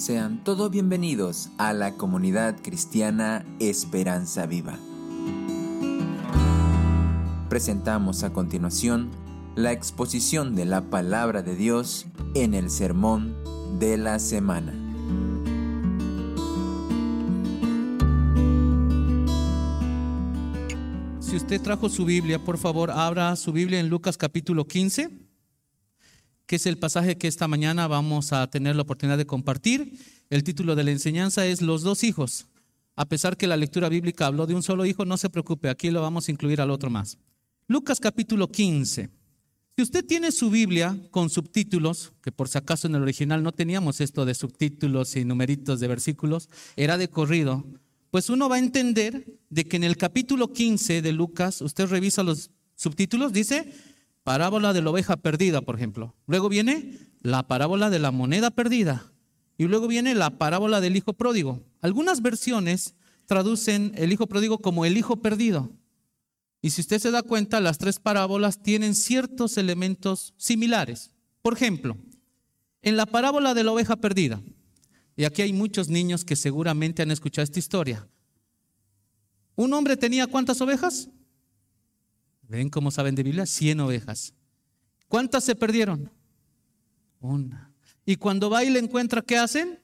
Sean todos bienvenidos a la comunidad cristiana Esperanza Viva. Presentamos a continuación la exposición de la palabra de Dios en el sermón de la semana. Si usted trajo su Biblia, por favor, abra su Biblia en Lucas capítulo 15, que es el pasaje que esta mañana vamos a tener la oportunidad de compartir. El título de la enseñanza es Los dos hijos. A pesar que la lectura bíblica habló de un solo hijo, no se preocupe, aquí lo vamos a incluir al otro más. Lucas capítulo 15. Si usted tiene su Biblia con subtítulos, que por si acaso en el original no teníamos esto de subtítulos y numeritos de versículos, era de corrido, pues uno va a entender de que en el capítulo 15 de Lucas, usted revisa los subtítulos, dice parábola de la oveja perdida, por ejemplo. Luego viene la parábola de la moneda perdida. Y luego viene la parábola del hijo pródigo. Algunas versiones traducen el hijo pródigo como el hijo perdido. Y si usted se da cuenta, las tres parábolas tienen ciertos elementos similares. Por ejemplo, en la parábola de la oveja perdida, y aquí hay muchos niños que seguramente han escuchado esta historia. Un hombre tenía cuántas ovejas? ¿Ven cómo saben de Biblia? Cien ovejas. ¿Cuántas se perdieron? Una. Y cuando va y le encuentra, ¿qué hacen?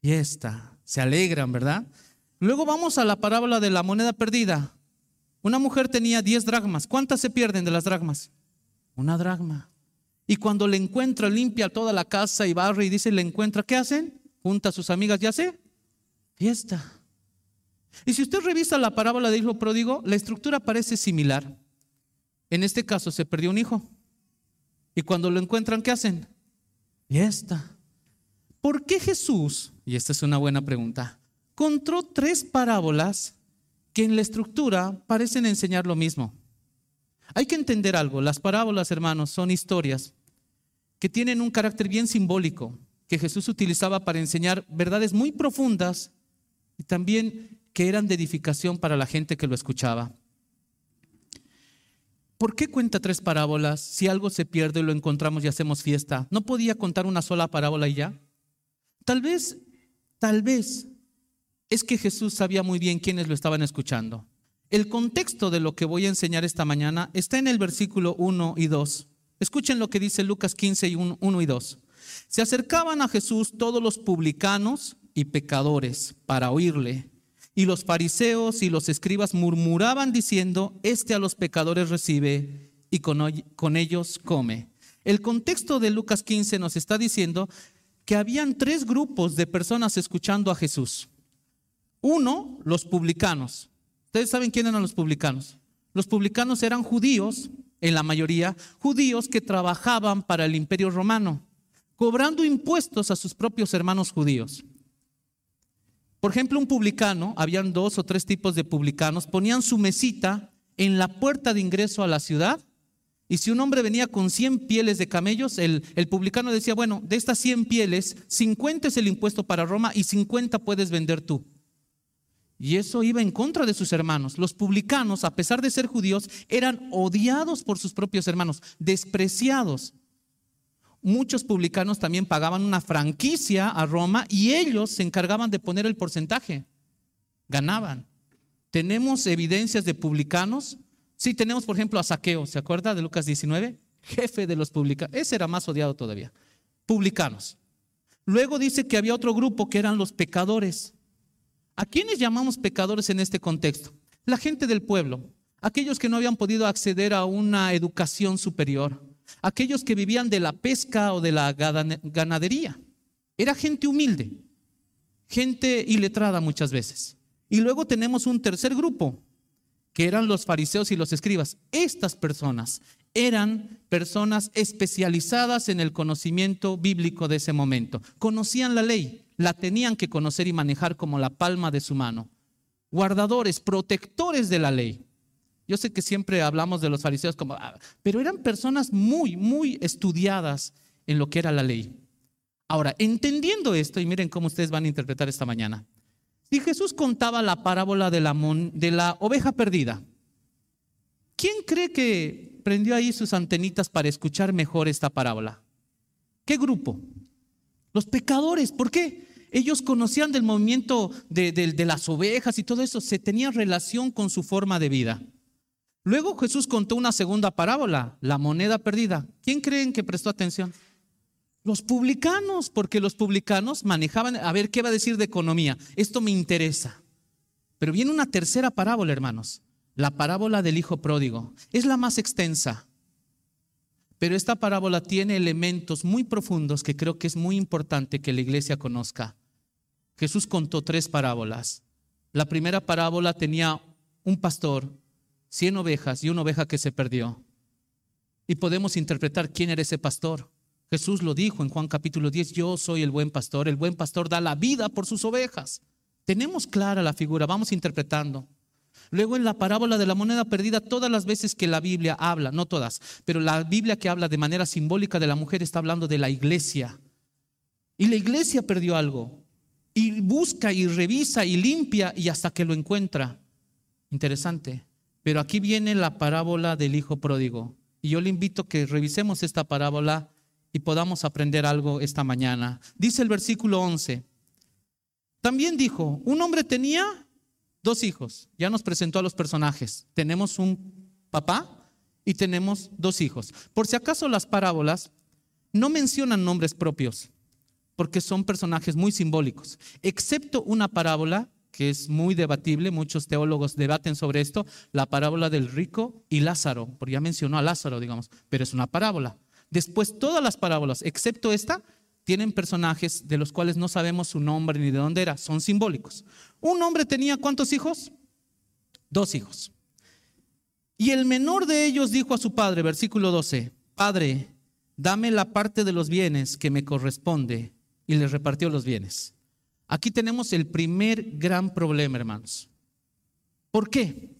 Fiesta. Se alegran, ¿verdad? Luego vamos a la parábola de la moneda perdida. Una mujer tenía diez dragmas. ¿Cuántas se pierden de las dragmas? Una dragma. Y cuando le encuentra, limpia toda la casa y barre y dice, le encuentra, ¿qué hacen? Junta a sus amigas y hace fiesta. Y si usted revisa la parábola del hijo pródigo, la estructura parece similar. En este caso se perdió un hijo. Y cuando lo encuentran, ¿qué hacen? Fiesta. ¿Por qué Jesús, y esta es una buena pregunta, encontró tres parábolas que en la estructura parecen enseñar lo mismo? Hay que entender algo, las parábolas, hermanos, son historias que tienen un carácter bien simbólico, que Jesús utilizaba para enseñar verdades muy profundas y también que eran de edificación para la gente que lo escuchaba. ¿Por qué cuenta tres parábolas si algo se pierde y lo encontramos y hacemos fiesta? ¿No podía contar una sola parábola y ya? Tal vez, tal vez es que Jesús sabía muy bien quiénes lo estaban escuchando. El contexto de lo que voy a enseñar esta mañana está en el versículo 1 y 2. Escuchen lo que dice Lucas 15 y 1 y 2. Se acercaban a Jesús todos los publicanos y pecadores para oírle. Y los fariseos y los escribas murmuraban diciendo, este a los pecadores recibe y con, ellos come. El contexto de Lucas 15 nos está diciendo que habían tres grupos de personas escuchando a Jesús. Uno, los publicanos. Ustedes saben quién eran los publicanos. Los publicanos eran judíos, en la mayoría, judíos que trabajaban para el imperio romano, cobrando impuestos a sus propios hermanos judíos. Por ejemplo, un publicano, habían dos o tres tipos de publicanos, ponían su mesita en la puerta de ingreso a la ciudad y si un hombre venía con 100 pieles de camellos, el, el, publicano decía, bueno, de estas 100 pieles, 50 es el impuesto para Roma y 50 puedes vender tú. Y eso iba en contra de sus hermanos. Los publicanos, a pesar de ser judíos, eran odiados por sus propios hermanos, despreciados. Muchos publicanos también pagaban una franquicia a Roma y ellos se encargaban de poner el porcentaje. Ganaban. ¿Tenemos evidencias de publicanos? Sí, tenemos por ejemplo a Saqueo, ¿se acuerda de Lucas 19? Jefe de los publicanos. Ese era más odiado todavía. Publicanos. Luego dice que había otro grupo que eran los pecadores. ¿A quiénes llamamos pecadores en este contexto? La gente del pueblo, aquellos que no habían podido acceder a una educación superior, aquellos que vivían de la pesca o de la ganadería. Era gente humilde, gente iletrada muchas veces. Y luego tenemos un tercer grupo, que eran los fariseos y los escribas. Estas personas eran personas especializadas en el conocimiento bíblico de ese momento. Conocían la ley, la tenían que conocer y manejar como la palma de su mano. Guardadores, protectores de la ley. Yo sé que siempre hablamos de los fariseos como, ah, pero eran personas muy, muy estudiadas en lo que era la ley. Ahora, entendiendo esto, y miren cómo ustedes van a interpretar esta mañana. Si Jesús contaba la parábola de la, de la oveja perdida, ¿quién cree que prendió ahí sus antenitas para escuchar mejor esta parábola? ¿Qué grupo? Los pecadores, ¿por qué? Ellos conocían del movimiento de, de las ovejas y todo eso, se tenían relación con su forma de vida. Luego Jesús contó una segunda parábola, la moneda perdida. ¿Quién creen que prestó atención? Los publicanos, porque los publicanos manejaban, a ver, ¿qué va a decir de economía? Esto me interesa. Pero viene una tercera parábola, hermanos, la parábola del Hijo Pródigo. Es la más extensa. Pero esta parábola tiene elementos muy profundos que creo que es muy importante que la iglesia conozca. Jesús contó tres parábolas. La primera parábola tenía un pastor, cien ovejas y una oveja que se perdió. Y podemos interpretar quién era ese pastor. Jesús lo dijo en Juan capítulo 10, yo soy el buen pastor, el buen pastor da la vida por sus ovejas. Tenemos clara la figura, vamos interpretando. Luego en la parábola de la moneda perdida, todas las veces que la Biblia habla, no todas, pero la Biblia que habla de manera simbólica de la mujer está hablando de la iglesia. Y la iglesia perdió algo. Y busca y revisa y limpia y hasta que lo encuentra. Interesante. Pero aquí viene la parábola del hijo pródigo. Y yo le invito a que revisemos esta parábola y podamos aprender algo esta mañana. Dice el versículo 11. También dijo, un hombre tenía dos hijos. Ya nos presentó a los personajes. Tenemos un papá y tenemos dos hijos. Por si acaso las parábolas no mencionan nombres propios, porque son personajes muy simbólicos, excepto una parábola que es muy debatible, muchos teólogos debaten sobre esto, la parábola del rico y Lázaro, porque ya mencionó a Lázaro, digamos, pero es una parábola. Después todas las parábolas, excepto esta, tienen personajes de los cuales no sabemos su nombre ni de dónde era, son simbólicos. Un hombre tenía cuántos hijos? Dos hijos. Y el menor de ellos dijo a su padre, versículo 12, Padre, dame la parte de los bienes que me corresponde. Y le repartió los bienes. Aquí tenemos el primer gran problema, hermanos. ¿Por qué?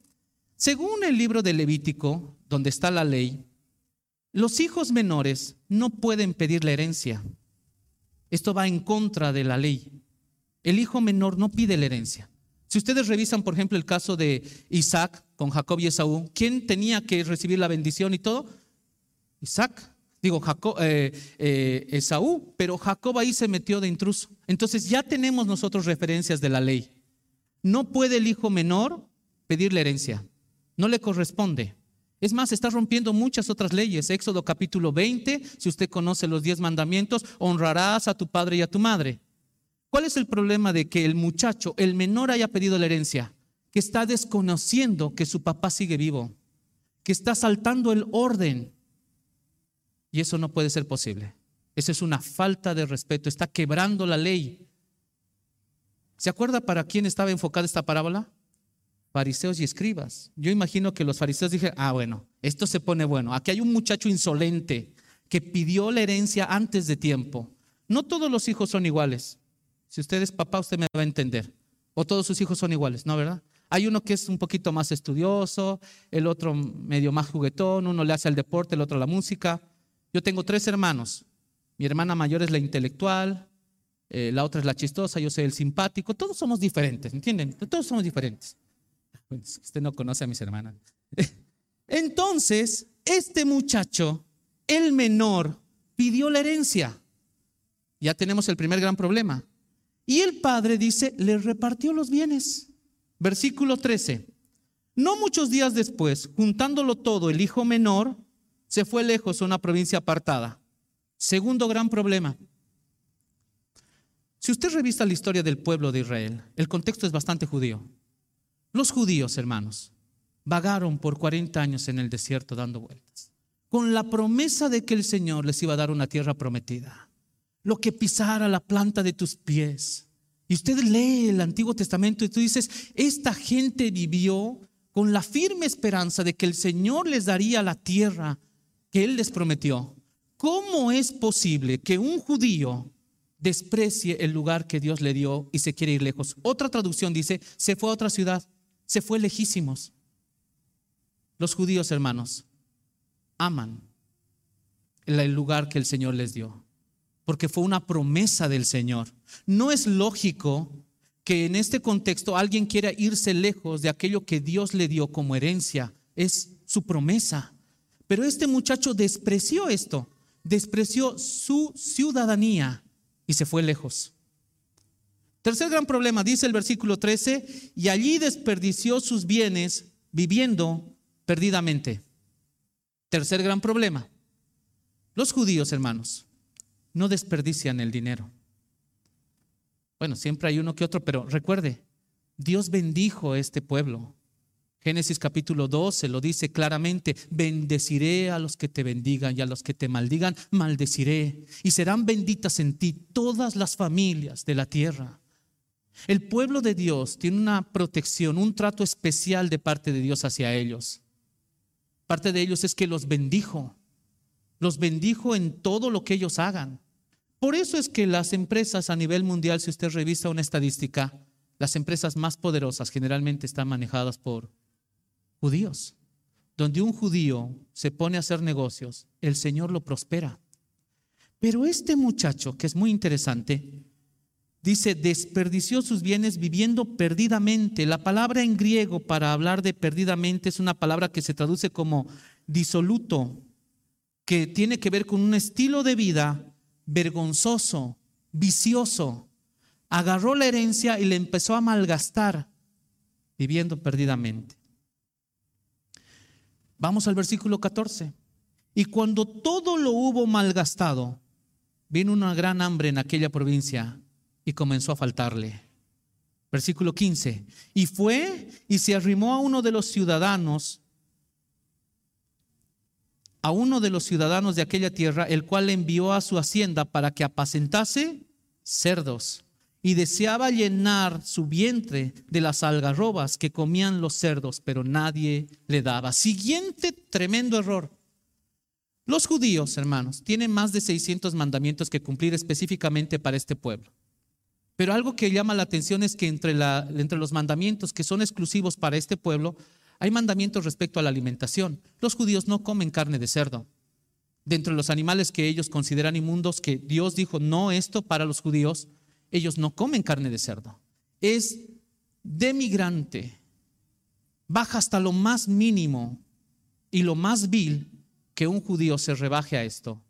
Según el libro de Levítico, donde está la ley, los hijos menores no pueden pedir la herencia. Esto va en contra de la ley. El hijo menor no pide la herencia. Si ustedes revisan, por ejemplo, el caso de Isaac con Jacob y Esaú, ¿quién tenía que recibir la bendición y todo? Isaac, digo eh, eh, Esaú, pero Jacob ahí se metió de intruso. Entonces ya tenemos nosotros referencias de la ley. No puede el hijo menor pedir la herencia, no le corresponde. Es más, está rompiendo muchas otras leyes. Éxodo capítulo 20, si usted conoce los diez mandamientos, honrarás a tu padre y a tu madre. ¿Cuál es el problema de que el muchacho, el menor, haya pedido la herencia? Que está desconociendo que su papá sigue vivo, que está saltando el orden. Y eso no puede ser posible. Eso es una falta de respeto, está quebrando la ley. ¿Se acuerda para quién estaba enfocada esta parábola? fariseos y escribas. Yo imagino que los fariseos dijeron, ah, bueno, esto se pone bueno. Aquí hay un muchacho insolente que pidió la herencia antes de tiempo. No todos los hijos son iguales. Si usted es papá, usted me va a entender. O todos sus hijos son iguales, ¿no, verdad? Hay uno que es un poquito más estudioso, el otro medio más juguetón, uno le hace el deporte, el otro la música. Yo tengo tres hermanos. Mi hermana mayor es la intelectual, eh, la otra es la chistosa, yo soy el simpático. Todos somos diferentes, ¿entienden? Todos somos diferentes. Usted no conoce a mis hermanas. Entonces, este muchacho, el menor, pidió la herencia. Ya tenemos el primer gran problema. Y el padre dice, le repartió los bienes. Versículo 13. No muchos días después, juntándolo todo, el hijo menor se fue lejos a una provincia apartada. Segundo gran problema. Si usted revisa la historia del pueblo de Israel, el contexto es bastante judío. Los judíos, hermanos, vagaron por 40 años en el desierto dando vueltas, con la promesa de que el Señor les iba a dar una tierra prometida, lo que pisara la planta de tus pies. Y usted lee el Antiguo Testamento y tú dices, esta gente vivió con la firme esperanza de que el Señor les daría la tierra que Él les prometió. ¿Cómo es posible que un judío desprecie el lugar que Dios le dio y se quiere ir lejos? Otra traducción dice, se fue a otra ciudad se fue lejísimos. Los judíos, hermanos, aman el lugar que el Señor les dio, porque fue una promesa del Señor. No es lógico que en este contexto alguien quiera irse lejos de aquello que Dios le dio como herencia. Es su promesa. Pero este muchacho despreció esto, despreció su ciudadanía y se fue lejos. Tercer gran problema, dice el versículo 13, y allí desperdició sus bienes viviendo perdidamente. Tercer gran problema, los judíos, hermanos, no desperdician el dinero. Bueno, siempre hay uno que otro, pero recuerde, Dios bendijo a este pueblo. Génesis capítulo 12 lo dice claramente, bendeciré a los que te bendigan y a los que te maldigan, maldeciré. Y serán benditas en ti todas las familias de la tierra. El pueblo de Dios tiene una protección, un trato especial de parte de Dios hacia ellos. Parte de ellos es que los bendijo, los bendijo en todo lo que ellos hagan. Por eso es que las empresas a nivel mundial, si usted revisa una estadística, las empresas más poderosas generalmente están manejadas por judíos. Donde un judío se pone a hacer negocios, el Señor lo prospera. Pero este muchacho, que es muy interesante, dice, desperdició sus bienes viviendo perdidamente. La palabra en griego para hablar de perdidamente es una palabra que se traduce como disoluto, que tiene que ver con un estilo de vida vergonzoso, vicioso. Agarró la herencia y le empezó a malgastar, viviendo perdidamente. Vamos al versículo 14. Y cuando todo lo hubo malgastado, vino una gran hambre en aquella provincia y comenzó a faltarle. Versículo 15. Y fue y se arrimó a uno de los ciudadanos, a uno de los ciudadanos de aquella tierra, el cual le envió a su hacienda para que apacentase cerdos y deseaba llenar su vientre de las algarrobas que comían los cerdos, pero nadie le daba. Siguiente tremendo error. Los judíos, hermanos, tienen más de 600 mandamientos que cumplir específicamente para este pueblo. Pero algo que llama la atención es que entre, los mandamientos que son exclusivos para este pueblo, hay mandamientos respecto a la alimentación. Los judíos no comen carne de cerdo. Dentro de los animales que ellos consideran inmundos, que Dios dijo, no esto para los judíos, ellos no comen carne de cerdo. Es demigrante, baja hasta lo más mínimo y lo más vil que un judío se rebaje a esto.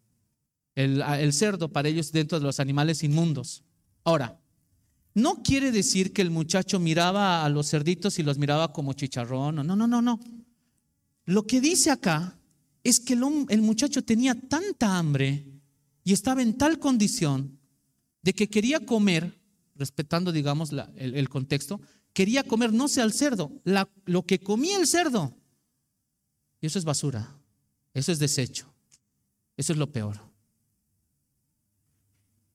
El, cerdo para ellos dentro de los animales inmundos. Ahora, no quiere decir que el muchacho miraba a los cerditos y los miraba como chicharrón. No, no, no, no. Lo que dice acá es que el, muchacho tenía tanta hambre y estaba en tal condición de que quería comer, respetando, digamos, el, contexto, quería comer no sea el cerdo, lo que comía el cerdo. Y eso es basura, eso es desecho, eso es lo peor.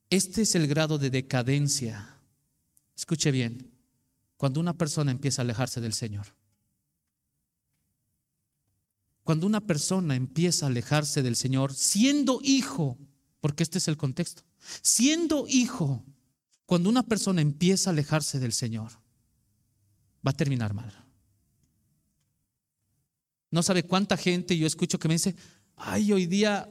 Este es el grado de decadencia. Escuche bien, cuando una persona empieza a alejarse del Señor. Cuando una persona empieza a alejarse del Señor, siendo hijo, porque este es el contexto, Siendo hijo, cuando una persona empieza a alejarse del Señor, va a terminar mal. No sabe cuánta gente yo escucho que me dice, ay, hoy día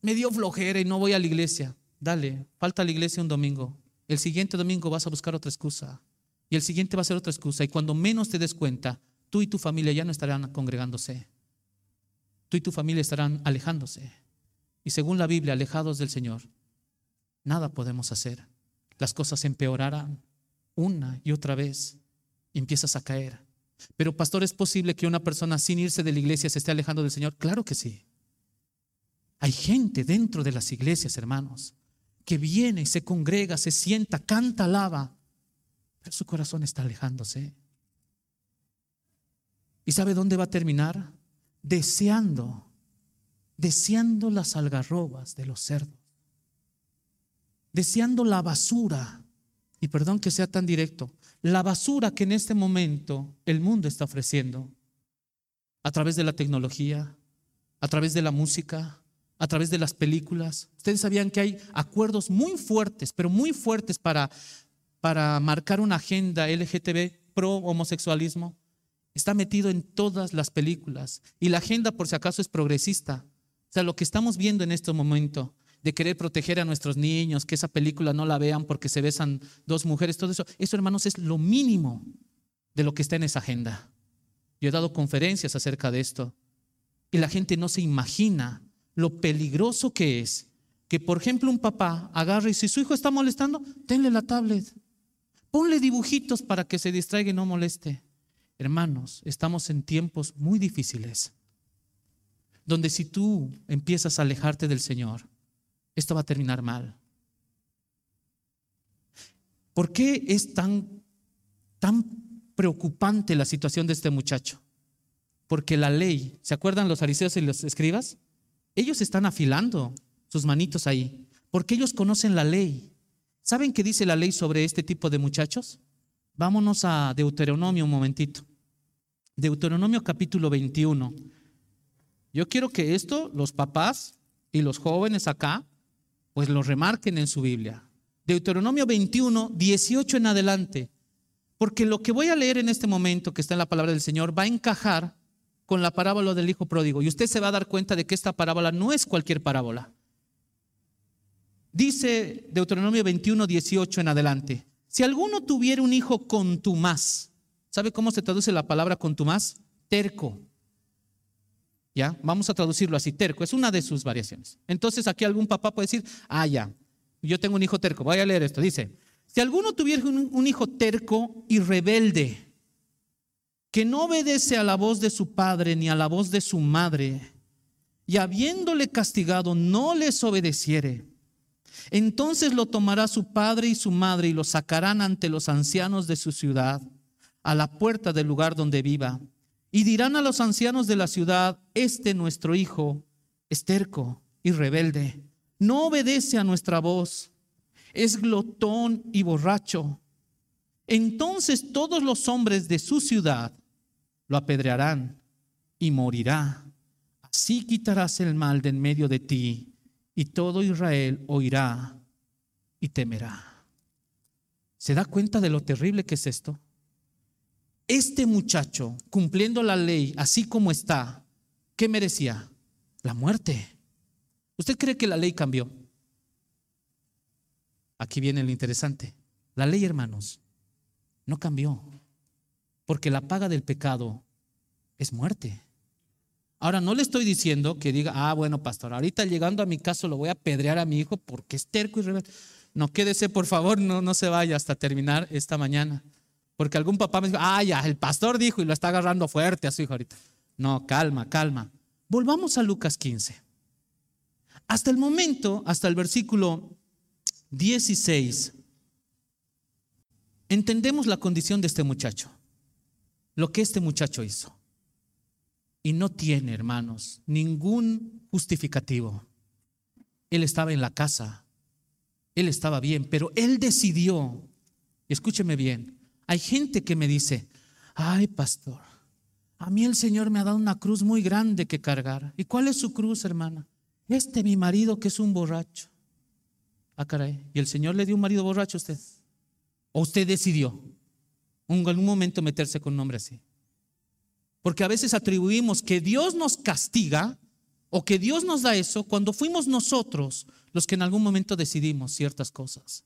me dio flojera y no voy a la iglesia. Dale, falta la iglesia un domingo. El siguiente domingo vas a buscar otra excusa. Y el siguiente va a ser otra excusa. Y cuando menos te des cuenta, tú y tu familia ya no estarán congregándose. Tú y tu familia estarán alejándose. Y según la Biblia, alejados del Señor, nada podemos hacer. Las cosas empeorarán una y otra vez y empiezas a caer. Pero pastor, ¿es posible que una persona sin irse de la iglesia se esté alejando del Señor? Claro que sí. Hay gente dentro de las iglesias, hermanos, que viene y se congrega, se sienta, canta, alaba, pero su corazón está alejándose. ¿Y sabe dónde va a terminar? Deseando, deseando las algarrobas de los cerdos deseando la basura, y perdón que sea tan directo, la basura que en este momento el mundo está ofreciendo a través de la tecnología, a través de la música, a través de las películas. Ustedes sabían que hay acuerdos muy fuertes, pero muy fuertes para, para marcar una agenda LGTB pro homosexualismo. Está metido en todas las películas. Y la agenda, por si acaso, es progresista. Sea, lo que estamos viendo en este momento de querer proteger a nuestros niños, que esa película no la vean porque se besan dos mujeres, todo eso. Eso, hermanos, es lo mínimo de lo que está en esa agenda. Yo he dado conferencias acerca de esto y la gente no se imagina lo peligroso que es que, por ejemplo, un papá agarre y si su hijo está molestando, denle la tablet. Ponle dibujitos para que se distraiga y no moleste. Hermanos, estamos en tiempos muy difíciles, donde si tú empiezas a alejarte del Señor, esto va a terminar mal. ¿Por qué es tan, tan preocupante la situación de este muchacho? Porque la ley, ¿se acuerdan los fariseos y los escribas? Ellos están afilando sus manitos ahí, porque ellos conocen la ley. ¿Saben qué dice la ley sobre este tipo de muchachos? Vámonos a Deuteronomio un momentito. Deuteronomio capítulo 21. Yo quiero que esto los papás y los jóvenes acá, pues lo remarquen en su Biblia. Deuteronomio 21, 18 en adelante. Porque lo que voy a leer en este momento, que está en la palabra del Señor, va a encajar con la parábola del hijo pródigo. Y usted se va a dar cuenta de que esta parábola no es cualquier parábola. Dice Deuteronomio 21, 18 en adelante. Si alguno tuviera un hijo contumaz, ¿sabe cómo se traduce la palabra contumaz? Terco. Vamos a traducirlo así, terco. Es una de sus variaciones. Entonces aquí algún papá puede decir, ah, ya, yo tengo un hijo terco. Voy a leer esto. Dice, si alguno tuviera un hijo terco y rebelde, que no obedece a la voz de su padre ni a la voz de su madre, y habiéndole castigado no les obedeciere, entonces lo tomará su padre y su madre y lo sacarán ante los ancianos de su ciudad, a la puerta del lugar donde viva, y dirán a los ancianos de la ciudad, este nuestro hijo es terco y rebelde, no obedece a nuestra voz, es glotón y borracho. Entonces todos los hombres de su ciudad lo apedrearán y morirá. Así quitarás el mal de en medio de ti y todo Israel oirá y temerá. ¿Se da cuenta de lo terrible que es esto? Este muchacho, cumpliendo la ley así como está, ¿qué merecía? La muerte. ¿Usted cree que la ley cambió? Aquí viene lo interesante. La ley, hermanos, no cambió. Porque la paga del pecado es muerte. Ahora, no le estoy diciendo que diga, ah, bueno, pastor, ahorita llegando a mi caso lo voy a pedrear a mi hijo porque es terco y rebelde. No, quédese, por favor, no, no se vaya hasta terminar esta mañana. Porque algún papá me dijo, ah, ya, el pastor dijo y lo está agarrando fuerte a su hijo ahorita. No, calma, calma. Volvamos a Lucas 15. Hasta el momento, hasta el versículo 16, entendemos la condición de este muchacho lo que este muchacho hizo. Y no tiene, hermanos, ningún justificativo. Él estaba en la casa, él estaba bien, pero él decidió, escúcheme bien, hay gente que me dice, ay pastor, a mí el Señor me ha dado una cruz muy grande que cargar. ¿Y cuál es su cruz, hermana? Este mi marido que es un borracho. Ah, caray. ¿Y el Señor le dio un marido borracho a usted? ¿O usted decidió? en algún momento meterse con un nombre así. Porque a veces atribuimos que Dios nos castiga o que Dios nos da eso cuando fuimos nosotros los que en algún momento decidimos ciertas cosas.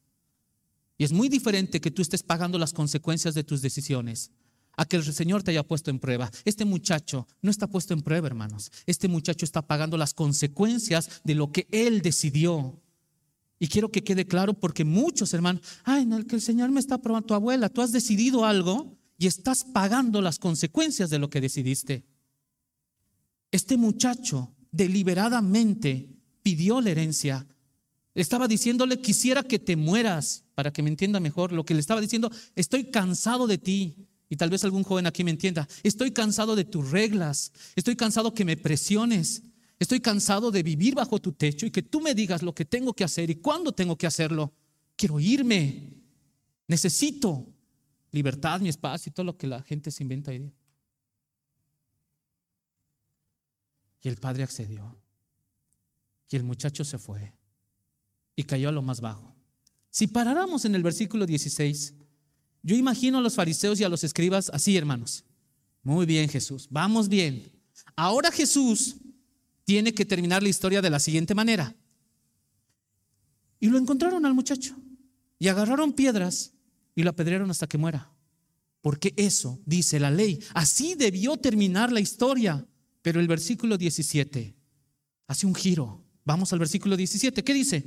Y es muy diferente que tú estés pagando las consecuencias de tus decisiones a que el Señor te haya puesto en prueba. Este muchacho no está puesto en prueba, hermanos. Este muchacho está pagando las consecuencias de lo que él decidió. Y quiero que quede claro porque muchos hermanos, ay, no, que el Señor me está probando, tu abuela, tú has decidido algo y estás pagando las consecuencias de lo que decidiste. Este muchacho deliberadamente pidió la herencia. Estaba diciéndole, quisiera que te mueras, para que me entienda mejor. Lo que le estaba diciendo, estoy cansado de ti. Y tal vez algún joven aquí me entienda, estoy cansado de tus reglas, estoy cansado que me presiones, Estoy cansado de vivir bajo tu techo y que tú me digas lo que tengo que hacer y cuándo tengo que hacerlo. Quiero irme. Necesito libertad, mi espacio y todo lo que la gente se inventa hoy Y el padre accedió. Y el muchacho se fue y cayó a lo más bajo. Si paráramos en el versículo 16, yo imagino a los fariseos y a los escribas así, hermanos. Muy bien, Jesús, vamos bien. Ahora Jesús tiene que terminar la historia de la siguiente manera. Y lo encontraron al muchacho y agarraron piedras y lo apedrearon hasta que muera. Porque eso dice la ley. Así debió terminar la historia. Pero el versículo 17 hace un giro Vamos al versículo 17. ¿Qué dice?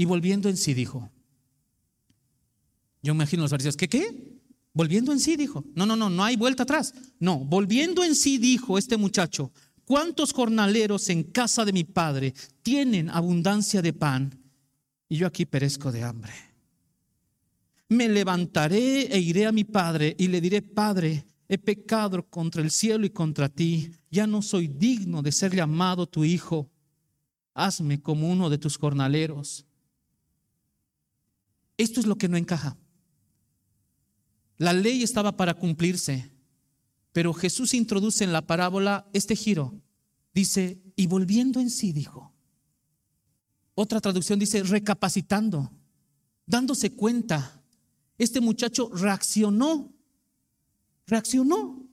Y volviendo en sí dijo. Yo imagino los fariseos, ¿qué qué? Volviendo en sí dijo. No, no, no, no hay vuelta atrás. No, volviendo en sí dijo este muchacho, ¿cuántos jornaleros en casa de mi padre tienen abundancia de pan y yo aquí perezco de hambre? Me levantaré e iré a mi padre y le diré, Padre, he pecado contra el cielo y contra ti, ya no soy digno de ser llamado tu hijo, hazme como uno de tus jornaleros. Esto es lo que no encaja. La ley estaba para cumplirse, pero Jesús introduce en la parábola este giro. Dice, y volviendo en sí, dijo. Otra traducción dice, recapacitando, dándose cuenta. Este muchacho reaccionó, reaccionó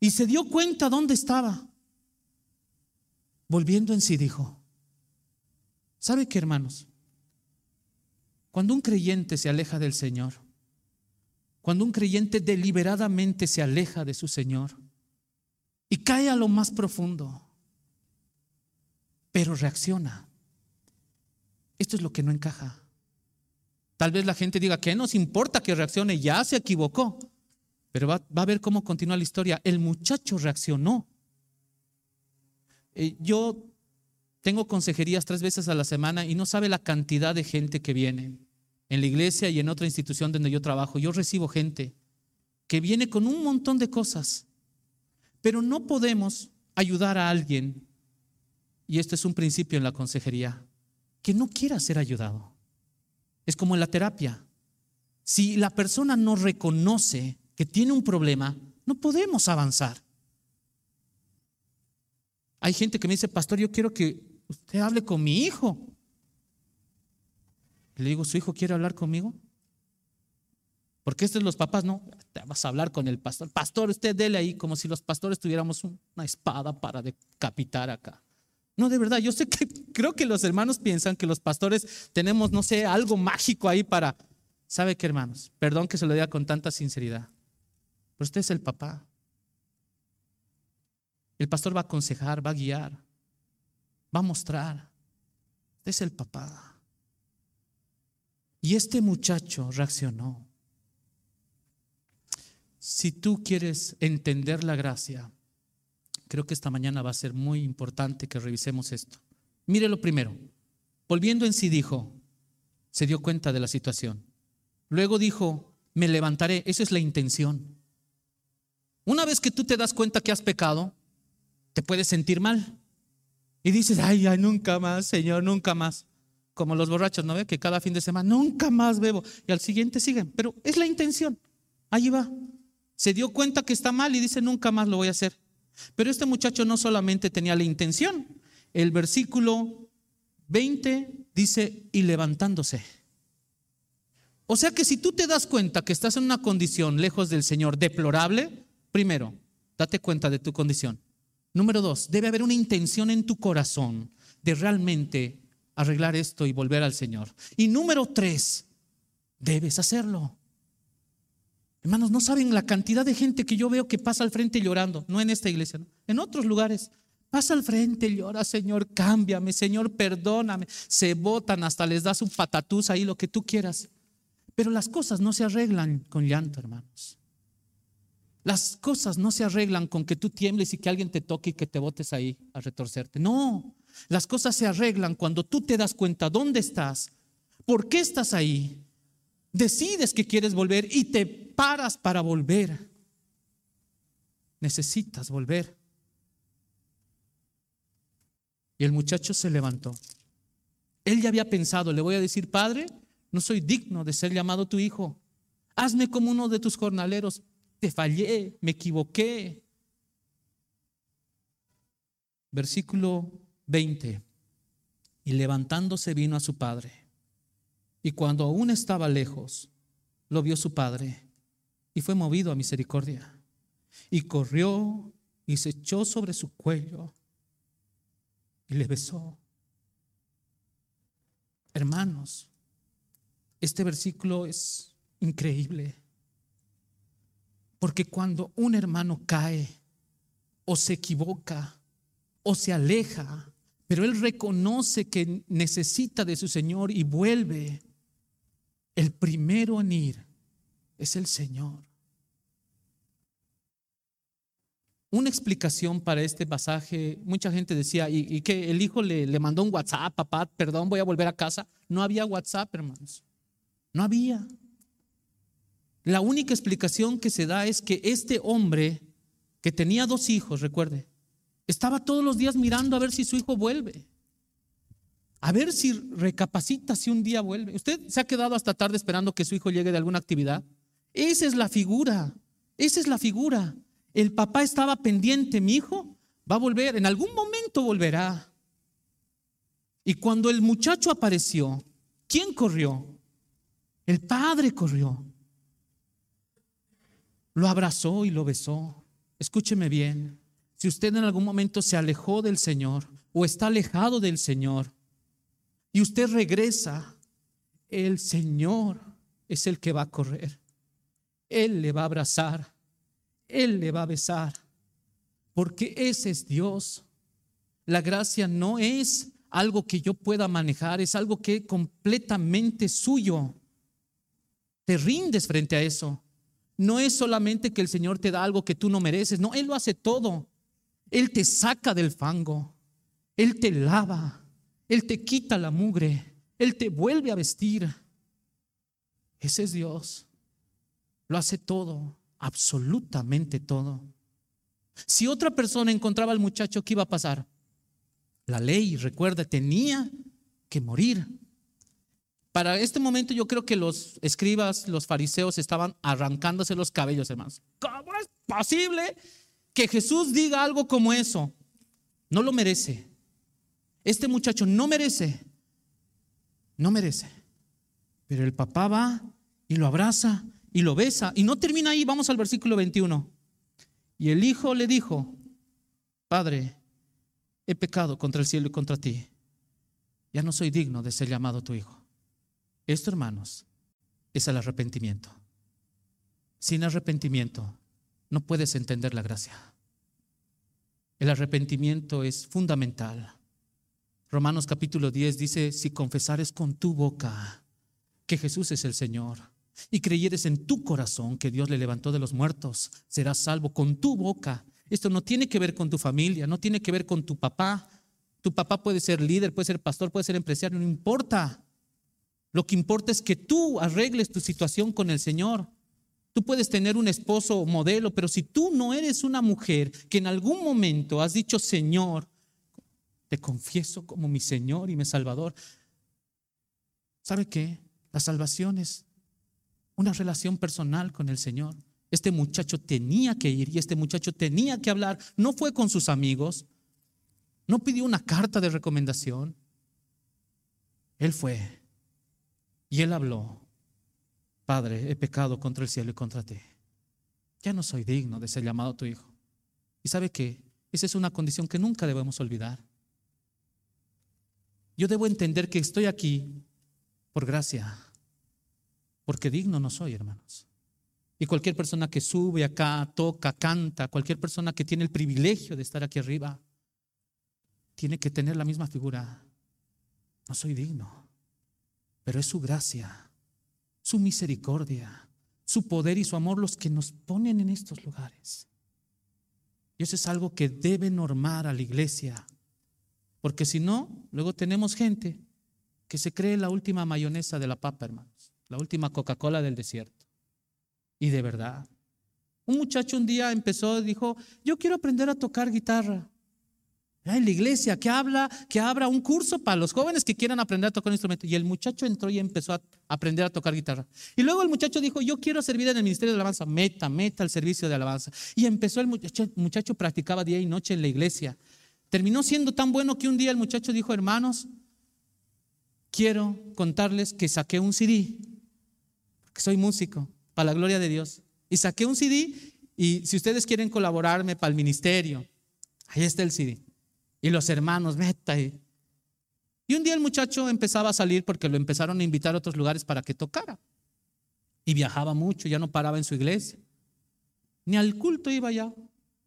y se dio cuenta dónde estaba. Volviendo en sí, dijo. ¿Sabe qué, hermanos? Cuando un creyente se aleja del Señor, cuando un creyente deliberadamente se aleja de su Señor y cae a lo más profundo, pero reacciona. Esto es lo que no encaja. Tal vez la gente diga, ¿qué nos importa que reaccione? Ya se equivocó. Pero va, a ver cómo continúa la historia. El muchacho reaccionó. Eh, yo tengo consejerías tres veces a la semana y no sabe la cantidad de gente que viene en la iglesia y en otra institución donde yo trabajo, yo recibo gente que viene con un montón de cosas, pero no podemos ayudar a alguien, y este es un principio en la consejería, que no quiera ser ayudado. Es como en la terapia. Si la persona no reconoce que tiene un problema, no podemos avanzar. Hay gente que me dice, pastor, yo quiero que usted hable con mi hijo le digo, ¿su hijo quiere hablar conmigo? Porque estos los papás, no, te vas a hablar con el pastor. Pastor, usted dele ahí, como si los pastores tuviéramos una espada para decapitar acá. No, de verdad, yo sé que creo que los hermanos piensan que los pastores tenemos, no sé, algo mágico ahí para... ¿Sabe qué, hermanos? Perdón que se lo diga con tanta sinceridad. Pero usted es el papá. El pastor va a aconsejar, va a guiar, va a mostrar. Usted es el papá. Y este muchacho reaccionó. Si tú quieres entender la gracia, creo que esta mañana va a ser muy importante que revisemos esto. Mire lo primero. Volviendo en sí dijo, se dio cuenta de la situación. Luego dijo, me levantaré. Esa es la intención. Una vez que tú te das cuenta que has pecado, te puedes sentir mal. Y dices, ay, ay, nunca más, Señor, nunca más como los borrachos, ¿no ve? Que cada fin de semana nunca más bebo y al siguiente siguen, pero es la intención. Allí va. Se dio cuenta que está mal y dice, nunca más lo voy a hacer. Pero este muchacho no solamente tenía la intención, el versículo 20 dice, y levantándose. O sea que si tú te das cuenta que estás en una condición lejos del Señor deplorable, primero, date cuenta de tu condición. Número dos, debe haber una intención en tu corazón de realmente arreglar esto y volver al Señor. Y número tres, debes hacerlo. Hermanos, no saben la cantidad de gente que yo veo que pasa al frente llorando, no en esta iglesia, en otros lugares. Pasa al frente, llora, Señor, cámbiame, Señor, perdóname. Se botan, hasta les das un patatús ahí, lo que tú quieras. Pero las cosas no se arreglan con llanto, hermanos. Las cosas no se arreglan con que tú tiembles y que alguien te toque y que te botes ahí a retorcerte. No, las cosas se arreglan cuando tú te das cuenta dónde estás, por qué estás ahí, decides que quieres volver y te paras para volver. Necesitas volver. Y el muchacho se levantó. Él ya había pensado, le voy a decir, Padre, no soy digno de ser llamado tu hijo. Hazme como uno de tus jornaleros. Te fallé, me equivoqué. Versículo 20. Y levantándose vino a su padre. Y cuando aún estaba lejos, lo vio su padre y fue movido a misericordia. Y corrió y se echó sobre su cuello y le besó. Hermanos, este versículo es increíble. Porque cuando un hermano cae o se equivoca o se aleja, Pero él reconoce que necesita de su Señor y vuelve. El primero en ir es el Señor. Una explicación para este pasaje, mucha gente decía, y, que el hijo le, le mandó un WhatsApp, papá, perdón, voy a volver a casa. No había WhatsApp, hermanos. No había. La única explicación que se da es que este hombre, que tenía dos hijos, recuerde, estaba todos los días mirando a ver si su hijo vuelve. A ver si recapacita si un día vuelve. ¿Usted se ha quedado hasta tarde esperando que su hijo llegue de alguna actividad? Esa es la figura. Esa es la figura. El papá estaba pendiente, mi hijo va a volver, en algún momento volverá. Y cuando el muchacho apareció, ¿quién corrió? El padre corrió. Lo abrazó y lo besó. Escúcheme bien. Si usted en algún momento se alejó del Señor o está alejado del Señor y usted regresa, el Señor es el que va a correr. Él le va a abrazar. Él le va a besar. Porque ese es Dios. La gracia no es algo que yo pueda manejar, es algo que es completamente suyo. Te rindes frente a eso. No es solamente que el Señor te da algo que tú no mereces, no, Él lo hace todo. Él te saca del fango, Él te lava, Él te quita la mugre, Él te vuelve a vestir. Ese es Dios. Lo hace todo, absolutamente todo. Si otra persona encontraba al muchacho, ¿qué iba a pasar? La ley, recuerda, tenía que morir. Para este momento yo creo que los escribas, los fariseos estaban arrancándose los cabellos, hermanos. ¿Cómo es posible que Jesús diga algo como eso? No lo merece. Este muchacho no merece. No merece. Pero el papá va y lo abraza y lo besa. Y no termina ahí, vamos al versículo 21. Y el hijo le dijo, Padre, he pecado contra el cielo y contra ti. Ya no soy digno de ser llamado tu hijo. Esto, hermanos, es el arrepentimiento. Sin arrepentimiento no puedes entender la gracia. El arrepentimiento es fundamental. Romanos capítulo 10 dice, si confesares con tu boca que Jesús es el Señor y creyeres en tu corazón que Dios le levantó de los muertos, serás salvo con tu boca. Esto no tiene que ver con tu familia, no tiene que ver con tu papá. Tu papá puede ser líder, puede ser pastor, puede ser empresario, no importa. Lo que importa es que tú arregles tu situación con el Señor. Tú puedes tener un esposo modelo, pero si tú no eres una mujer que en algún momento has dicho, Señor, te confieso como mi Señor y mi Salvador, ¿sabe qué? La salvación es una relación personal con el Señor. Este muchacho tenía que ir y este muchacho tenía que hablar. No fue con sus amigos, no pidió una carta de recomendación. Él fue y él habló, Padre, he pecado contra el cielo y contra ti. Ya no soy digno de ser llamado tu hijo. ¿Y sabe qué? Esa es una condición que nunca debemos olvidar. Yo debo entender que estoy aquí por gracia, porque digno no soy, hermanos. Y cualquier persona que sube acá, toca, canta, cualquier persona que tiene el privilegio de estar aquí arriba, tiene que tener la misma figura. No soy digno pero es su gracia, su misericordia, su poder y su amor los que nos ponen en estos lugares. Y eso es algo que debe normar a la iglesia, porque si no, luego tenemos gente que se cree la última mayonesa de la papa, hermanos, la última Coca-Cola del desierto. Y de verdad, un muchacho un día empezó y dijo, yo quiero aprender a tocar guitarra en la iglesia, que habla, que abra un curso para los jóvenes que quieran aprender a tocar un instrumento. Y el muchacho entró y empezó a aprender a tocar guitarra. Y luego el muchacho dijo, yo quiero servir en el ministerio de alabanza. Meta, meta el servicio de alabanza. Y empezó el muchacho, el muchacho practicaba día y noche en la iglesia. Terminó siendo tan bueno que un día el muchacho dijo, hermanos, quiero contarles que saqué un CD, porque soy músico, para la gloria de Dios. Y saqué un CD y si ustedes quieren colaborarme para el ministerio, ahí está el CD. Y los hermanos, meta. Y, y un día el muchacho empezaba a salir porque lo empezaron a invitar a otros lugares para que tocara. Y viajaba mucho, ya no paraba en su iglesia. Ni al culto iba ya,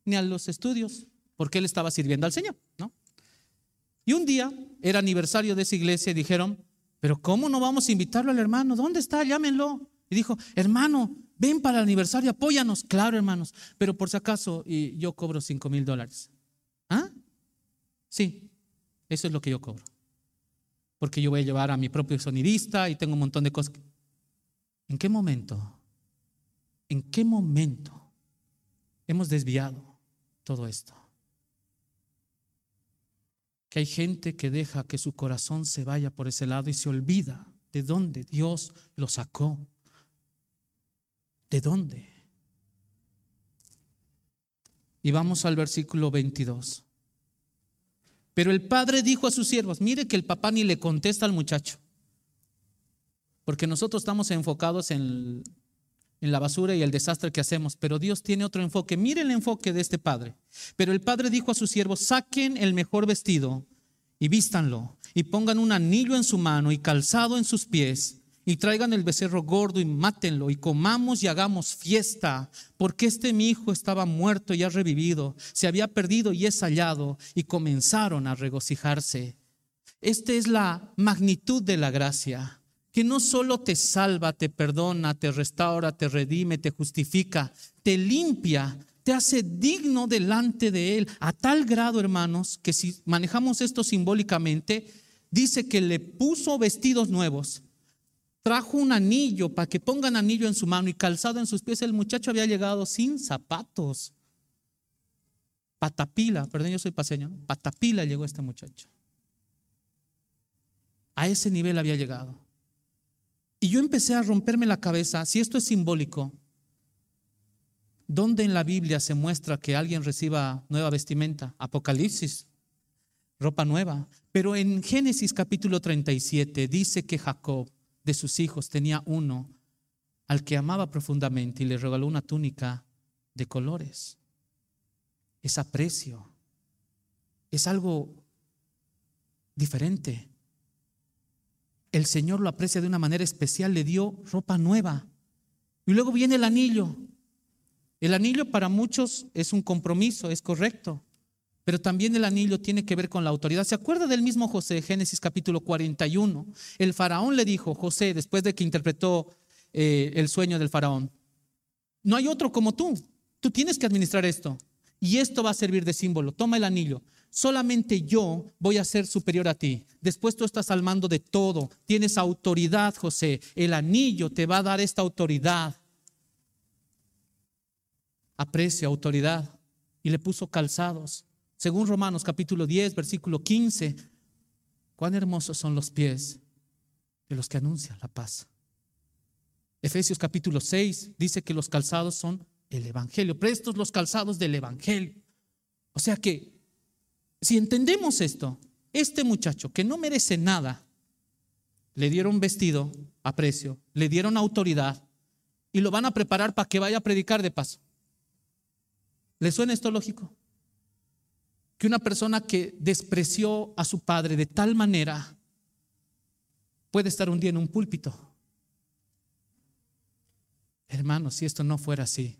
ni a los estudios, porque él estaba sirviendo al Señor, ¿no? Y un día era aniversario de esa iglesia y dijeron, pero ¿cómo no vamos a invitarlo al hermano? ¿Dónde está? Llámenlo. Y dijo, hermano, ven para el aniversario, apóyanos. Claro, hermanos, pero por si acaso y yo cobro cinco mil dólares. Sí, eso es lo que yo cobro. Porque yo voy a llevar a mi propio sonidista y tengo un montón de cosas. ¿En qué momento? ¿En qué momento hemos desviado todo esto? Que hay gente que deja que su corazón se vaya por ese lado y se olvida de dónde Dios lo sacó. ¿De dónde? Y vamos al versículo 22. Pero el padre dijo a sus siervos, mire que el papá ni le contesta al muchacho, porque nosotros estamos enfocados en, en la basura y el desastre que hacemos, pero Dios tiene otro enfoque. Mire el enfoque de este padre. Pero el padre dijo a sus siervos, saquen el mejor vestido y vístanlo, y pongan un anillo en su mano y calzado en sus pies, y traigan el becerro gordo y mátenlo, y comamos y hagamos fiesta, porque este mi hijo estaba muerto y ha revivido, se había perdido y es hallado, y comenzaron a regocijarse. Esta es la magnitud de la gracia, que no solo te salva, te perdona, te restaura, te redime, te justifica, te limpia, te hace digno delante de Él, a tal grado, hermanos, que si manejamos esto simbólicamente, dice que le puso vestidos nuevos, trajo un anillo para que pongan anillo en su mano y calzado en sus pies. El muchacho había llegado sin zapatos. Patapila, perdón, yo soy paseño, patapila llegó este muchacho. A ese nivel había llegado. Y yo empecé a romperme la cabeza, si esto es simbólico, ¿dónde en la Biblia se muestra que alguien reciba nueva vestimenta? Apocalipsis, ropa nueva. Pero en Génesis capítulo 37 dice que Jacob de sus hijos tenía uno al que amaba profundamente y le regaló una túnica de colores. Es aprecio. Es algo diferente. El Señor lo aprecia de una manera especial, le dio ropa nueva. Y luego viene el anillo. El anillo para muchos es un compromiso, es correcto. Pero también el anillo tiene que ver con la autoridad. ¿Se acuerda del mismo José, Génesis capítulo 41? El faraón le dijo, José, después de que interpretó eh, el sueño del faraón, no hay otro como tú. Tú tienes que administrar esto. Y esto va a servir de símbolo. Toma el anillo. Solamente yo voy a ser superior a ti. Después tú estás al mando de todo. Tienes autoridad, José. El anillo te va a dar esta autoridad. Aprecio, autoridad. Y le puso calzados. Según Romanos capítulo 10, versículo 15, cuán hermosos son los pies de los que anuncian la paz. Efesios capítulo 6 dice que los calzados son el Evangelio, prestos los calzados del Evangelio. O sea que, si entendemos esto, este muchacho que no merece nada, le dieron vestido a precio, le dieron autoridad y lo van a preparar para que vaya a predicar de paso. ¿Le suena esto lógico? Que una persona que despreció a su padre de tal manera puede estar un día en un púlpito. Hermano, si esto no fuera así,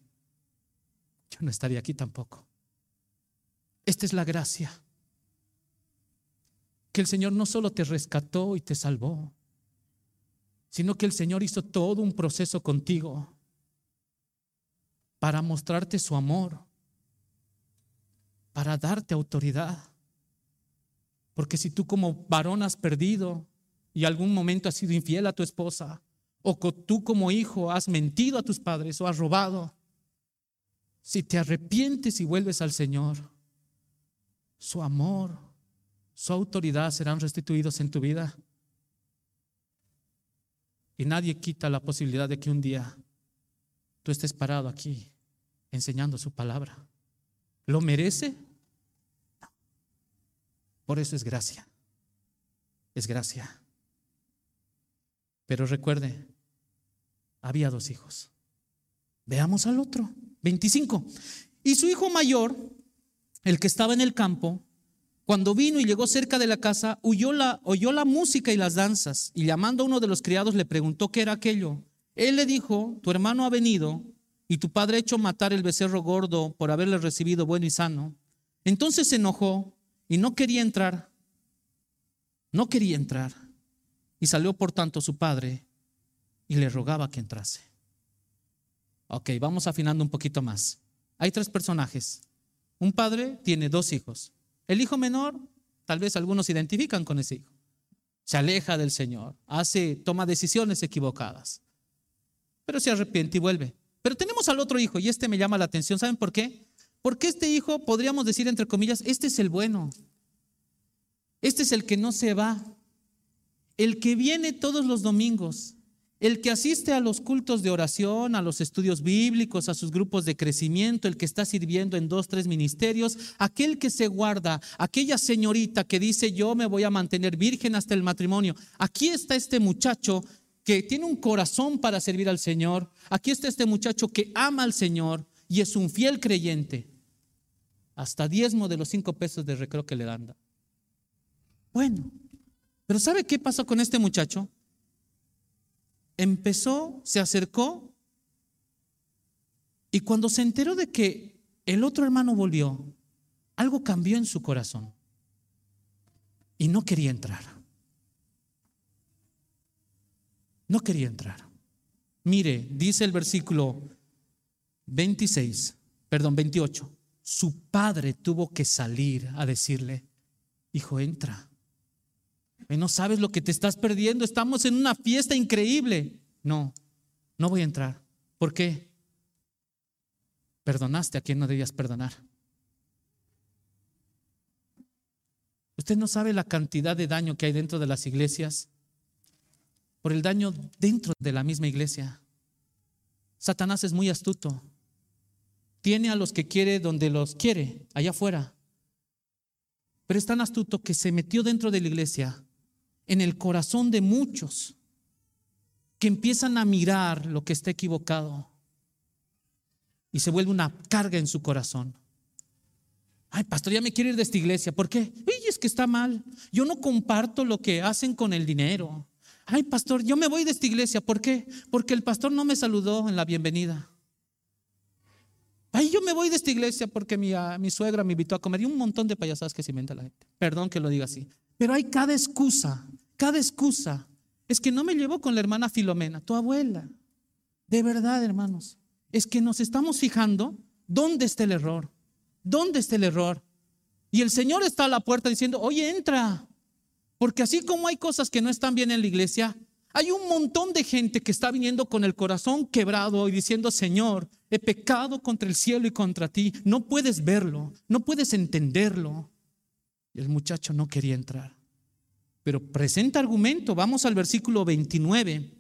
yo no estaría aquí tampoco. Esta es la gracia. Que el Señor no solo te rescató y te salvó, sino que el Señor hizo todo un proceso contigo para mostrarte su amor para darte autoridad. Porque si tú como varón has perdido y algún momento has sido infiel a tu esposa, o tú como hijo has mentido a tus padres o has robado, si te arrepientes y vuelves al Señor, su amor, su autoridad serán restituidos en tu vida. Y nadie quita la posibilidad de que un día tú estés parado aquí enseñando su palabra. ¿Lo merece? Por eso es gracia. Es gracia. Pero recuerde, había dos hijos. Veamos al otro. 25. Y su hijo mayor, el que estaba en el campo, cuando vino y llegó cerca de la casa, oyó la, oyó la música y las danzas, y llamando a uno de los criados le preguntó qué era aquello. Él le dijo, tu hermano ha venido, y tu padre ha hecho matar el becerro gordo por haberle recibido bueno y sano. Entonces se enojó y no quería entrar. No quería entrar. Y salió por tanto su padre y le rogaba que entrase. Ok, vamos afinando un poquito más. Hay tres personajes. Un padre tiene dos hijos. El hijo menor, tal vez algunos se identifican con ese hijo. Se aleja del Señor, hace, toma decisiones equivocadas. Pero se arrepiente y vuelve. Pero tenemos al otro hijo y este me llama la atención. ¿Saben por qué? Porque este hijo, podríamos decir entre comillas, este es el bueno. Este es el que no se va. El que viene todos los domingos. El que asiste a los cultos de oración, a los estudios bíblicos, a sus grupos de crecimiento, el que está sirviendo en dos, tres ministerios, aquel que se guarda, aquella señorita que dice yo me voy a mantener virgen hasta el matrimonio. Aquí está este muchacho que tiene un corazón para servir al Señor. Aquí está este muchacho que ama al Señor y es un fiel creyente. Hasta diezmo de los cinco pesos de recreo que le dan. Bueno, pero ¿sabe qué pasó con este muchacho? Empezó, se acercó y cuando se enteró de que el otro hermano volvió, algo cambió en su corazón y no quería entrar. No quería entrar. Mire, dice el versículo 26, perdón, 28. Su padre tuvo que salir a decirle, hijo, entra no sabes lo que te estás perdiendo, estamos en una fiesta increíble. No, no voy a entrar. ¿Por qué? Perdonaste a quien no debías perdonar. Usted no sabe la cantidad de daño que hay dentro de las iglesias por el daño dentro de la misma iglesia. Satanás es muy astuto. Tiene a los que quiere donde los quiere, allá afuera. Pero es tan astuto que se metió dentro de la iglesia en el corazón de muchos que empiezan a mirar lo que está equivocado y se vuelve una carga en su corazón. Ay, pastor, ya me quiero ir de esta iglesia. ¿Por qué? Ay, es que está mal. Yo no comparto lo que hacen con el dinero. Ay, pastor, yo me voy de esta iglesia. ¿Por qué? Porque el pastor no me saludó en la bienvenida. Ay, yo me voy de esta iglesia porque mi, ah, mi suegra me invitó a comer y un montón de payasadas que se inventa la gente. Perdón que lo diga así. Pero hay cada excusa, cada excusa. Es que no me llevo con la hermana Filomena, tu abuela. De verdad, hermanos, es que nos estamos fijando dónde está el error. ¿Dónde está el error? Y el Señor está a la puerta diciendo, oye, entra. Porque así como hay cosas que no están bien en la iglesia, hay un montón de gente que está viniendo con el corazón quebrado y diciendo, Señor, he pecado contra el cielo y contra ti. No puedes verlo, no puedes entenderlo. Y el muchacho no quería entrar. Pero presenta argumento. Vamos al versículo 29.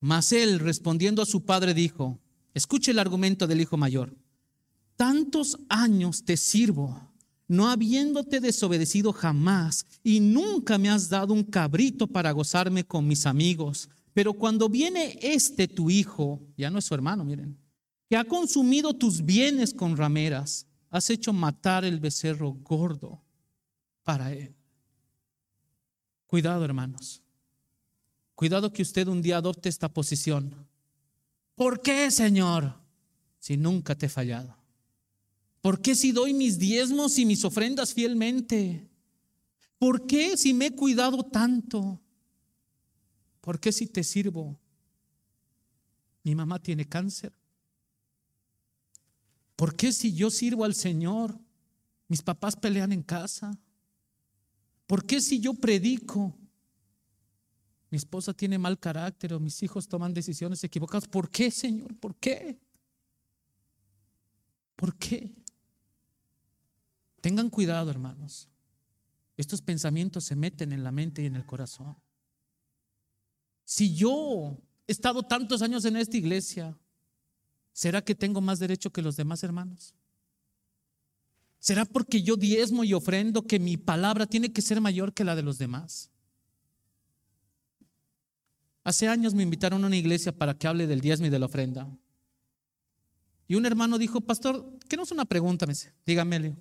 Mas él, respondiendo a su padre, dijo, escuche el argumento del hijo mayor, tantos años te sirvo, no habiéndote desobedecido jamás, y nunca me has dado un cabrito para gozarme con mis amigos. Pero cuando viene este tu hijo, ya no es su hermano, miren, que ha consumido tus bienes con rameras, has hecho matar el becerro gordo para él. Cuidado, hermanos. Cuidado que usted un día adopte esta posición. ¿Por qué, Señor? Si nunca te he fallado. ¿Por qué si doy mis diezmos y mis ofrendas fielmente? ¿Por qué si me he cuidado tanto? ¿Por qué si te sirvo? Mi mamá tiene cáncer. ¿Por qué si yo sirvo al Señor, mis papás pelean en casa? ¿Por qué si yo predico, mi esposa tiene mal carácter o mis hijos toman decisiones equivocadas? ¿Por qué, Señor? ¿Por qué? ¿Por qué? Tengan cuidado, hermanos. Estos pensamientos se meten en la mente y en el corazón. Si yo he estado tantos años en esta iglesia, ¿Será que tengo más derecho que los demás hermanos? ¿Será porque yo diezmo y ofrendo que mi palabra tiene que ser mayor que la de los demás? Hace años me invitaron a una iglesia para que hable del diezmo y de la ofrenda. Y un hermano dijo, pastor, ¿qué no es una pregunta? Dígame,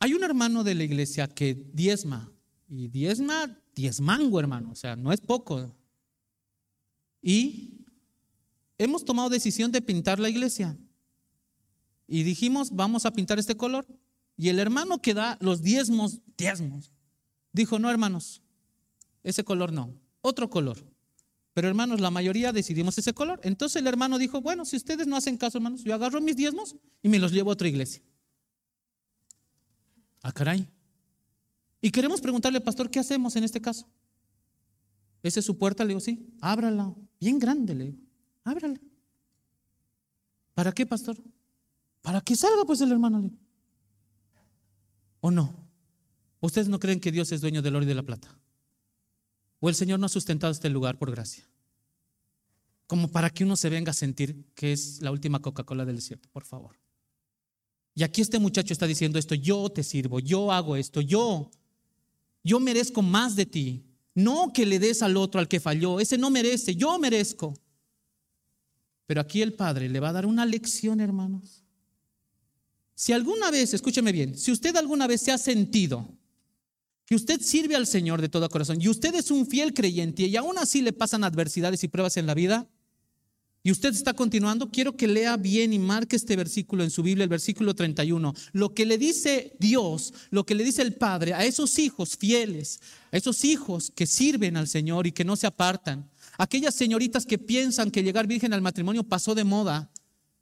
Hay un hermano de la iglesia que diezma, y diezma, diezmango, hermano, o sea, no es poco. Y hemos tomado decisión de pintar la iglesia. Y dijimos, vamos a pintar este color. Y el hermano que da los diezmos, diezmos, dijo, no hermanos, ese color no, otro color. Pero hermanos, la mayoría decidimos ese color. Entonces el hermano dijo, bueno, si ustedes no hacen caso, hermanos, yo agarro mis diezmos y me los llevo a otra iglesia. Ah, caray. Y queremos preguntarle, pastor, ¿qué hacemos en este caso? ¿Esa es su puerta? Le digo, sí, ábrala. Bien grande, le digo, ábrala. ¿Para qué, pastor? Para que salga pues el hermano. Le ¿O no? ¿Ustedes no creen que Dios es dueño del oro y de la plata? ¿O el Señor no ha sustentado este lugar por gracia? Como para que uno se venga a sentir que es la última Coca-Cola del desierto, por favor. Y aquí este muchacho está diciendo esto, yo te sirvo, yo hago esto, yo, yo merezco más de ti. No que le des al otro, al que falló, ese no merece, yo merezco. Pero aquí el Padre le va a dar una lección, hermanos. Si alguna vez, escúcheme bien, si usted alguna vez se ha sentido que usted sirve al Señor de todo corazón y usted es un fiel creyente y aún así le pasan adversidades y pruebas en la vida, y usted está continuando, quiero que lea bien y marque este versículo en su Biblia, el versículo 31. Lo que le dice Dios, lo que le dice el Padre a esos hijos fieles, a esos hijos que sirven al Señor y que no se apartan, aquellas señoritas que piensan que llegar virgen al matrimonio pasó de moda,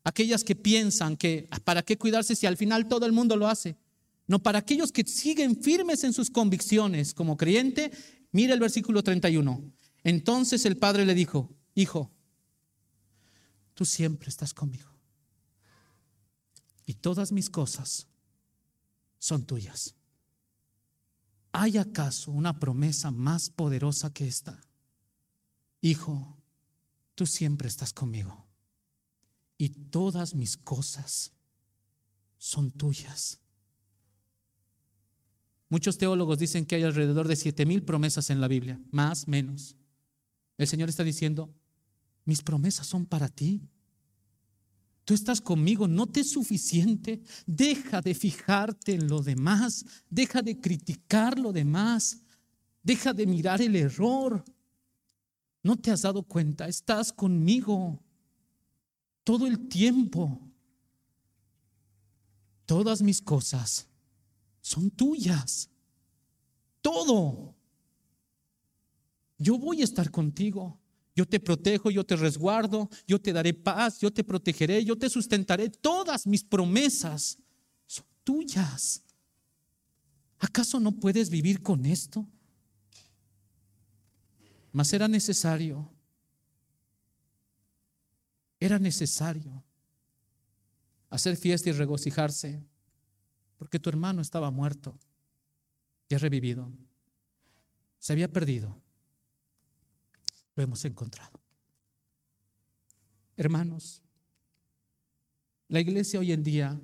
aquellas que piensan que ah, para qué cuidarse si al final todo el mundo lo hace. No, para aquellos que siguen firmes en sus convicciones como creyente, mire el versículo 31. Entonces el padre le dijo, hijo, tú siempre estás conmigo. Y todas mis cosas son tuyas. ¿Hay acaso una promesa más poderosa que esta? Hijo, tú siempre estás conmigo y todas mis cosas son tuyas. Muchos teólogos dicen que hay alrededor de siete mil promesas en la Biblia, más, menos. El Señor está diciendo, mis promesas son para ti. Tú estás conmigo, no te es suficiente. Deja de fijarte en lo demás, deja de criticar lo demás, deja de mirar el error. No te has dado cuenta, estás conmigo todo el tiempo. Todas mis cosas son tuyas. Todo. Yo voy a estar contigo. Yo te protejo, yo te resguardo, yo te daré paz, yo te protegeré, yo te sustentaré. Todas mis promesas son tuyas. ¿Acaso no puedes vivir con esto? Mas era necesario era necesario hacer fiesta y regocijarse porque tu hermano estaba muerto y ha revivido. Se había perdido. Lo hemos encontrado. Hermanos, la iglesia hoy en día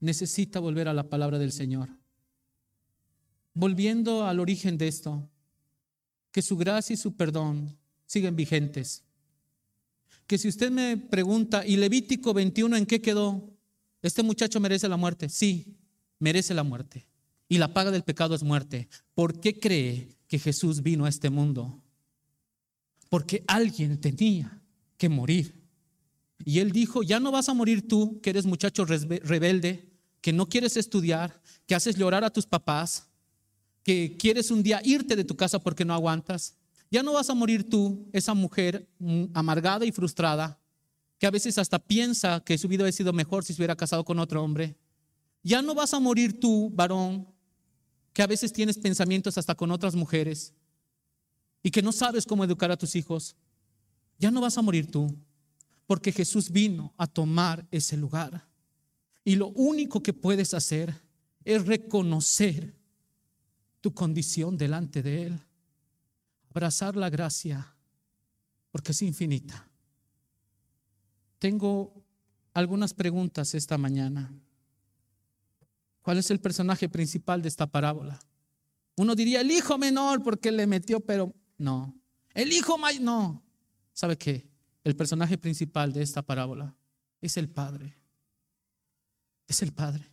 necesita volver a la palabra del Señor. Volviendo al origen de esto, que su gracia y su perdón siguen vigentes que si usted me pregunta, ¿y Levítico 21 en qué quedó? ¿Este muchacho merece la muerte? Sí, merece la muerte. Y la paga del pecado es muerte. ¿Por qué cree que Jesús vino a este mundo? Porque alguien tenía que morir. Y él dijo, ya no vas a morir tú, que eres muchacho rebelde, que no quieres estudiar, que haces llorar a tus papás, que quieres un día irte de tu casa porque no aguantas. Ya no vas a morir tú, esa mujer mm, amargada y frustrada, que a veces hasta piensa que su vida hubiera sido mejor si se hubiera casado con otro hombre. Ya no vas a morir tú, varón, que a veces tienes pensamientos hasta con otras mujeres y que no sabes cómo educar a tus hijos. Ya no vas a morir tú, porque Jesús vino a tomar ese lugar. Y lo único que puedes hacer es reconocer tu condición delante de Él abrazar la gracia, porque es infinita. Tengo algunas preguntas esta mañana. ¿Cuál es el personaje principal de esta parábola? Uno diría el hijo menor porque le metió, pero no. El hijo mayor, no. ¿Sabe qué? El personaje principal de esta parábola es el padre. Es el padre.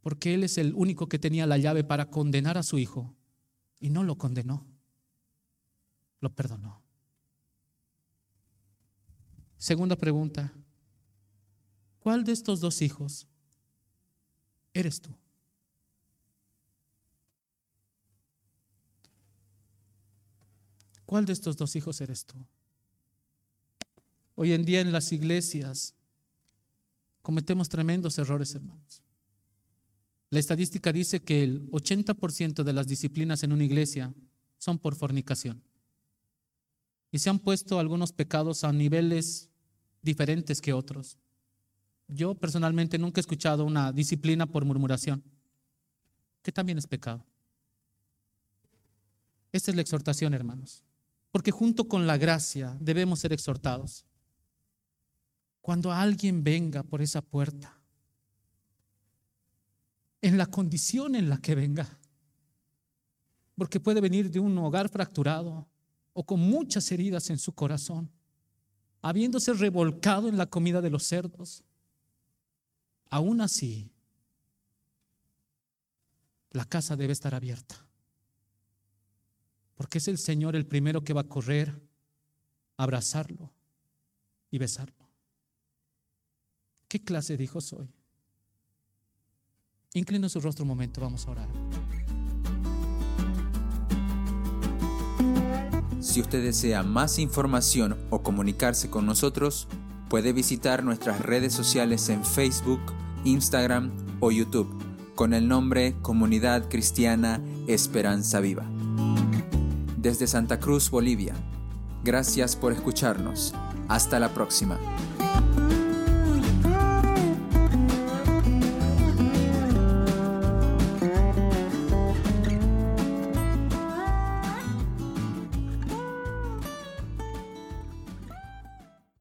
Porque él es el único que tenía la llave para condenar a su hijo y no lo condenó, lo perdonó. Segunda pregunta, ¿cuál de estos dos hijos eres tú. ¿Cuál de estos dos hijos eres tú? Hoy en día en las iglesias cometemos tremendos errores, hermanos. La estadística dice que el 80% de las disciplinas en una iglesia son por fornicación. Y se han puesto algunos pecados a niveles diferentes que otros. Yo personalmente nunca he escuchado una disciplina por murmuración, que también es pecado. Esta es la exhortación, hermanos, porque junto con la gracia debemos ser exhortados. Cuando alguien venga por esa puerta, en la condición en la que venga, porque puede venir de un hogar fracturado o con muchas heridas en su corazón, habiéndose revolcado en la comida de los cerdos. Aún así, la casa debe estar abierta, porque es el Señor el primero que va a correr, abrazarlo y besarlo. ¿Qué clase de hijo soy? Inclina su rostro un momento, vamos a orar. Si usted desea más información o comunicarse con nosotros, puede visitar nuestras redes sociales en Facebook, Instagram o YouTube con el nombre Comunidad Cristiana Esperanza Viva. Desde Santa Cruz, Bolivia. Gracias por escucharnos. Hasta la próxima.